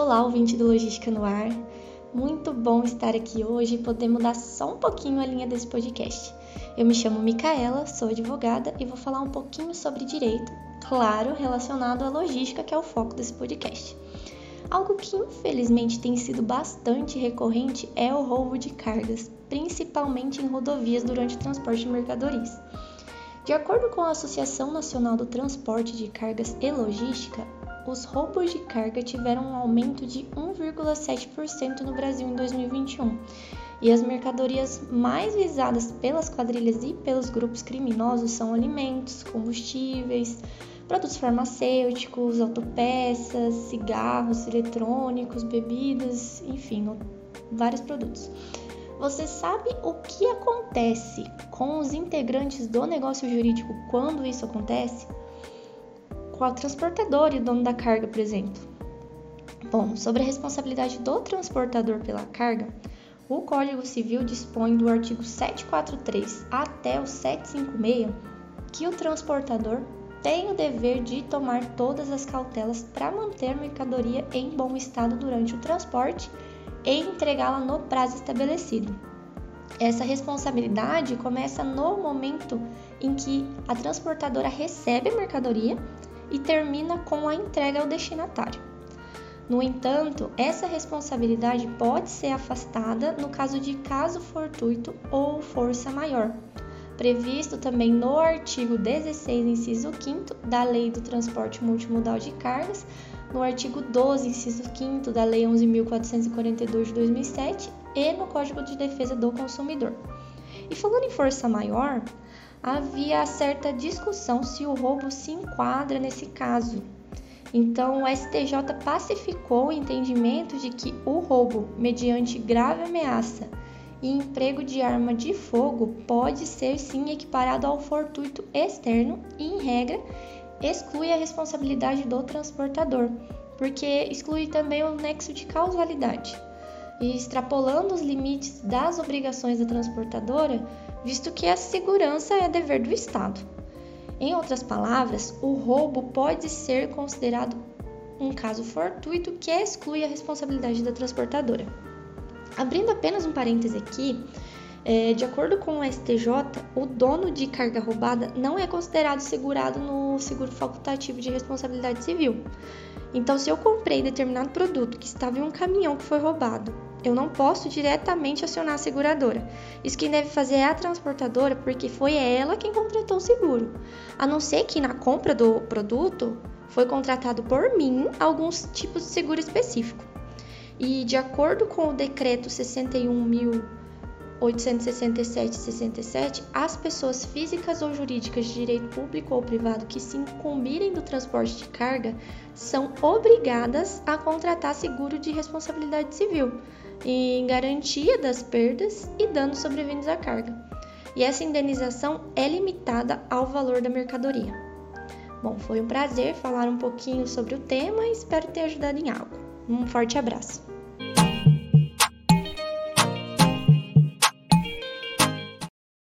Olá, ouvinte do Logística no Ar. Muito bom estar aqui hoje e poder mudar só um pouquinho a linha desse podcast. Eu me chamo Micaela, sou advogada e vou falar um pouquinho sobre direito, claro, relacionado à logística, que é o foco desse podcast. Algo que infelizmente tem sido bastante recorrente é o roubo de cargas, principalmente em rodovias durante o transporte de mercadorias. De acordo com a Associação Nacional do Transporte de Cargas e Logística, os roubos de carga tiveram um aumento de 1,7% no Brasil em 2021. E as mercadorias mais visadas pelas quadrilhas e pelos grupos criminosos são alimentos, combustíveis, produtos farmacêuticos, autopeças, cigarros eletrônicos, bebidas, enfim, vários produtos. Você sabe o que acontece com os integrantes do negócio jurídico quando isso acontece? O transportador e o dono da carga, por exemplo. Bom, sobre a responsabilidade do transportador pela carga, o Código Civil dispõe do artigo 743 até o 756 que o transportador tem o dever de tomar todas as cautelas para manter a mercadoria em bom estado durante o transporte e entregá-la no prazo estabelecido. Essa responsabilidade começa no momento em que a transportadora recebe a mercadoria e termina com a entrega ao destinatário. No entanto, essa responsabilidade pode ser afastada no caso de caso fortuito ou força maior, previsto também no artigo 16, inciso 5 da Lei do Transporte Multimodal de Cargas, no artigo 12, inciso 5 da Lei 11.442 de 2007 e no Código de Defesa do Consumidor. E falando em força maior, havia certa discussão se o roubo se enquadra nesse caso. Então, o STJ pacificou o entendimento de que o roubo mediante grave ameaça e emprego de arma de fogo pode ser sim equiparado ao fortuito externo e, em regra, exclui a responsabilidade do transportador, porque exclui também o nexo de causalidade. E extrapolando os limites das obrigações da transportadora, visto que a segurança é dever do Estado. Em outras palavras, o roubo pode ser considerado um caso fortuito que exclui a responsabilidade da transportadora. Abrindo apenas um parêntese aqui, é, de acordo com o STJ, o dono de carga roubada não é considerado segurado no seguro facultativo de responsabilidade civil. Então, se eu comprei determinado produto que estava em um caminhão que foi roubado eu não posso diretamente acionar a seguradora. Isso quem deve fazer é a transportadora, porque foi ela quem contratou o seguro. A não ser que na compra do produto foi contratado por mim alguns tipos de seguro específico. E de acordo com o decreto 61.867-67, as pessoas físicas ou jurídicas de direito público ou privado que se incumbirem do transporte de carga são obrigadas a contratar seguro de responsabilidade civil em garantia das perdas e danos sobrevindos à carga. E essa indenização é limitada ao valor da mercadoria. Bom, foi um prazer falar um pouquinho sobre o tema e espero ter ajudado em algo. Um forte abraço!